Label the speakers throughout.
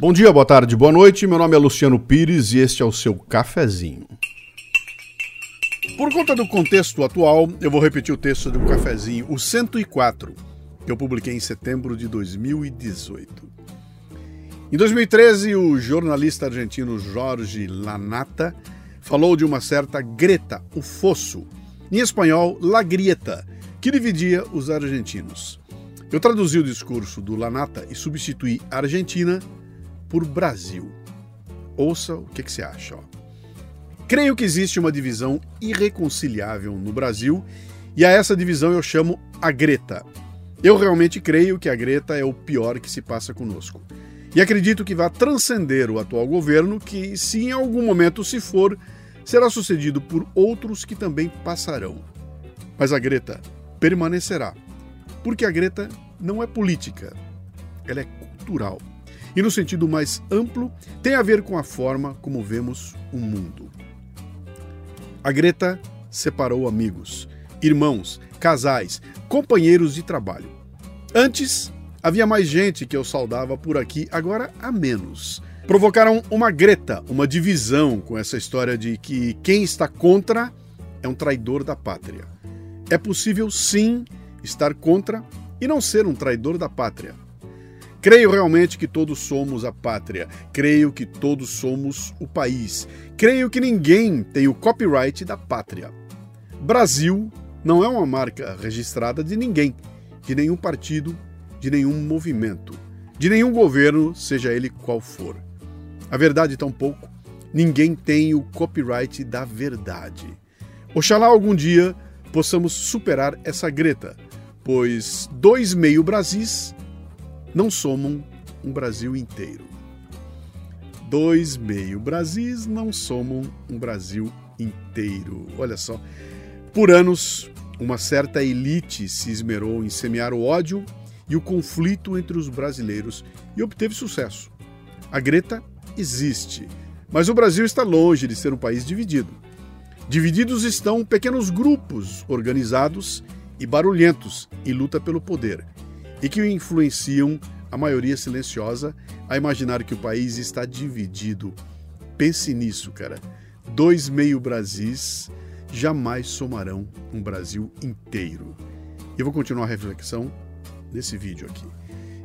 Speaker 1: Bom dia, boa tarde, boa noite. Meu nome é Luciano Pires e este é o seu cafezinho. Por conta do contexto atual, eu vou repetir o texto do cafezinho, o 104, que eu publiquei em setembro de 2018. Em 2013, o jornalista argentino Jorge Lanata falou de uma certa Greta, o fosso, em espanhol, La Grieta, que dividia os argentinos. Eu traduzi o discurso do Lanata e substituí Argentina por Brasil. Ouça o que, que você acha. Ó. Creio que existe uma divisão irreconciliável no Brasil e a essa divisão eu chamo a Greta. Eu realmente creio que a Greta é o pior que se passa conosco. E acredito que vai transcender o atual governo, que, se em algum momento se for, será sucedido por outros que também passarão. Mas a Greta permanecerá, porque a Greta não é política, ela é cultural e, no sentido mais amplo, tem a ver com a forma como vemos o mundo. A Greta separou amigos, irmãos, casais, companheiros de trabalho. Antes, havia mais gente que eu saudava por aqui, agora há menos. Provocaram uma greta, uma divisão com essa história de que quem está contra é um traidor da pátria. É possível, sim, estar contra e não ser um traidor da pátria. Creio realmente que todos somos a pátria. Creio que todos somos o país. Creio que ninguém tem o copyright da pátria. Brasil não é uma marca registrada de ninguém, de nenhum partido, de nenhum movimento, de nenhum governo, seja ele qual for. A verdade, tampouco, ninguém tem o copyright da verdade. Oxalá algum dia possamos superar essa greta, pois dois meio Brasis não somam um Brasil inteiro. Dois meio Brasis não somam um Brasil inteiro. Olha só. Por anos, uma certa elite se esmerou em semear o ódio e o conflito entre os brasileiros e obteve sucesso. A Greta existe, mas o Brasil está longe de ser um país dividido. Divididos estão pequenos grupos organizados e barulhentos em luta pelo poder e que influenciam a maioria silenciosa a imaginar que o país está dividido. Pense nisso, cara. Dois meio Brasis jamais somarão um Brasil inteiro. E eu vou continuar a reflexão nesse vídeo aqui.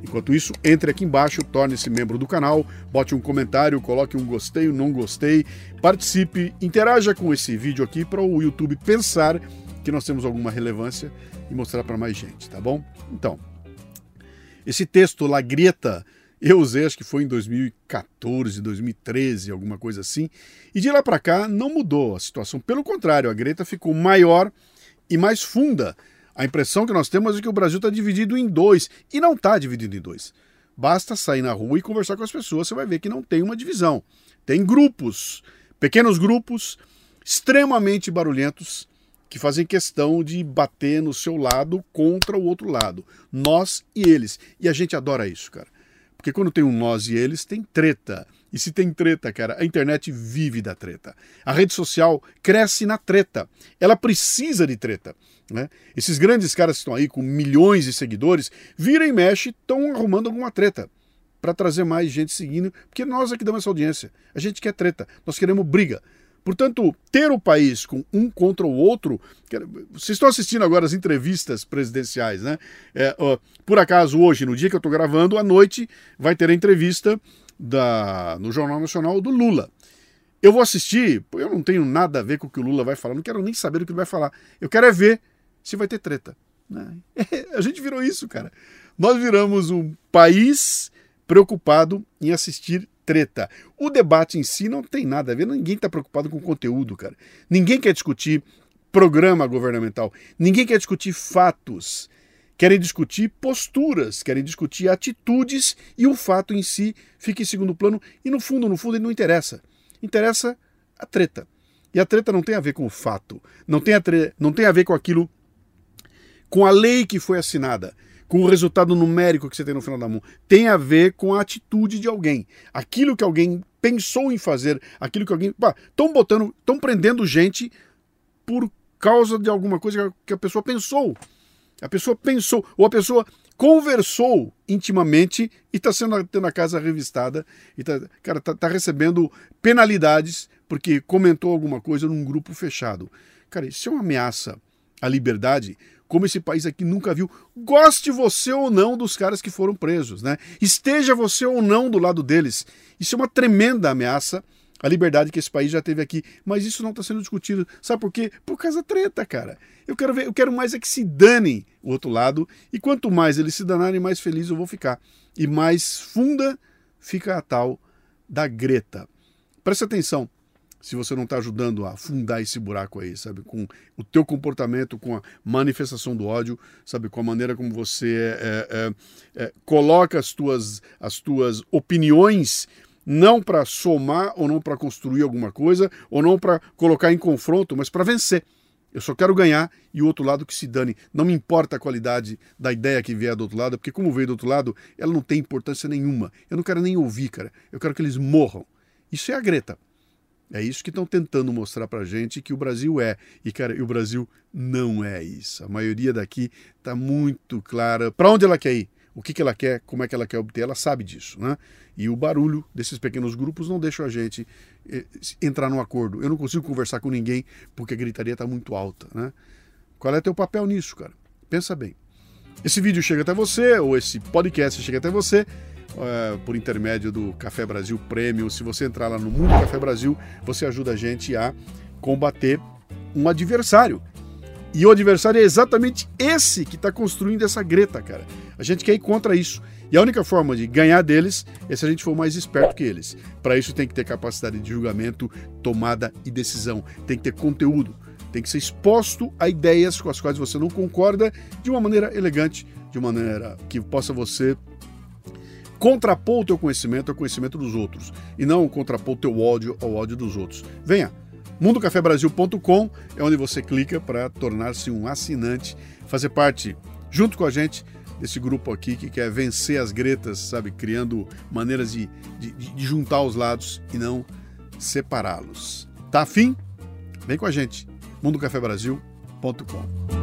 Speaker 1: Enquanto isso, entre aqui embaixo, torne-se membro do canal, bote um comentário, coloque um gostei, um não gostei, participe, interaja com esse vídeo aqui para o YouTube pensar que nós temos alguma relevância e mostrar para mais gente, tá bom? Então, esse texto, La Grieta, eu usei, acho que foi em 2014, 2013, alguma coisa assim. E de lá para cá não mudou a situação. Pelo contrário, a Greta ficou maior e mais funda. A impressão que nós temos é que o Brasil está dividido em dois. E não está dividido em dois. Basta sair na rua e conversar com as pessoas, você vai ver que não tem uma divisão. Tem grupos, pequenos grupos, extremamente barulhentos, que fazem questão de bater no seu lado contra o outro lado. Nós e eles. E a gente adora isso, cara. Porque quando tem um nós e eles, tem treta. E se tem treta, cara, a internet vive da treta. A rede social cresce na treta. Ela precisa de treta. Né? Esses grandes caras que estão aí com milhões de seguidores, vira e mexe, estão arrumando alguma treta para trazer mais gente seguindo, porque nós aqui damos essa audiência. A gente quer treta, nós queremos briga. Portanto, ter o país com um contra o outro. Vocês estão assistindo agora as entrevistas presidenciais, né? É, ó, por acaso, hoje, no dia que eu estou gravando, à noite, vai ter a entrevista da, no Jornal Nacional do Lula. Eu vou assistir, eu não tenho nada a ver com o que o Lula vai falar, não quero nem saber o que ele vai falar. Eu quero é ver se vai ter treta. Né? a gente virou isso, cara. Nós viramos um país preocupado em assistir treta. O debate em si não tem nada a ver, ninguém está preocupado com conteúdo, cara. Ninguém quer discutir programa governamental, ninguém quer discutir fatos. Querem discutir posturas, querem discutir atitudes e o fato em si fica em segundo plano e no fundo, no fundo, ele não interessa. Interessa a treta. E a treta não tem a ver com o fato, não tem a, não tem a ver com aquilo, com a lei que foi assinada com o resultado numérico que você tem no final da mão. Tem a ver com a atitude de alguém. Aquilo que alguém pensou em fazer, aquilo que alguém. Estão botando, estão prendendo gente por causa de alguma coisa que a pessoa pensou. A pessoa pensou, ou a pessoa conversou intimamente e está sendo tendo a casa revistada e tá, cara tá, tá, recebendo penalidades porque comentou alguma coisa num grupo fechado. Cara, isso é uma ameaça à liberdade como esse país aqui nunca viu. Goste você ou não dos caras que foram presos, né? Esteja você ou não do lado deles. Isso é uma tremenda ameaça à liberdade que esse país já teve aqui. Mas isso não está sendo discutido. Sabe por quê? Por causa da treta, cara. Eu quero ver, eu quero mais é que se danem o outro lado. E quanto mais eles se danarem, mais feliz eu vou ficar. E mais funda fica a tal da Greta. Presta atenção se você não está ajudando a afundar esse buraco aí, sabe? Com o teu comportamento, com a manifestação do ódio, sabe? Com a maneira como você é, é, é, coloca as tuas, as tuas opiniões não para somar ou não para construir alguma coisa ou não para colocar em confronto, mas para vencer. Eu só quero ganhar e o outro lado que se dane. Não me importa a qualidade da ideia que vier do outro lado, porque como veio do outro lado, ela não tem importância nenhuma. Eu não quero nem ouvir, cara. Eu quero que eles morram. Isso é a Greta. É isso que estão tentando mostrar para gente que o Brasil é. E, cara, o Brasil não é isso. A maioria daqui está muito clara para onde ela quer ir, o que, que ela quer, como é que ela quer obter, ela sabe disso. Né? E o barulho desses pequenos grupos não deixa a gente eh, entrar num acordo. Eu não consigo conversar com ninguém porque a gritaria está muito alta. Né? Qual é teu papel nisso, cara? Pensa bem. Esse vídeo chega até você, ou esse podcast chega até você uh, por intermédio do Café Brasil Premium. Se você entrar lá no Mundo Café Brasil, você ajuda a gente a combater um adversário. E o adversário é exatamente esse que está construindo essa greta, cara. A gente quer ir contra isso. E a única forma de ganhar deles é se a gente for mais esperto que eles. Para isso tem que ter capacidade de julgamento, tomada e decisão. Tem que ter conteúdo. Tem que ser exposto a ideias com as quais você não concorda de uma maneira elegante, de uma maneira que possa você contrapor o teu conhecimento ao conhecimento dos outros e não contrapor o teu ódio ao ódio dos outros. Venha, mundocafebrasil.com é onde você clica para tornar-se um assinante, fazer parte junto com a gente desse grupo aqui que quer vencer as gretas, sabe, criando maneiras de, de, de juntar os lados e não separá-los. Tá afim? Vem com a gente, mundocafebrasil.com.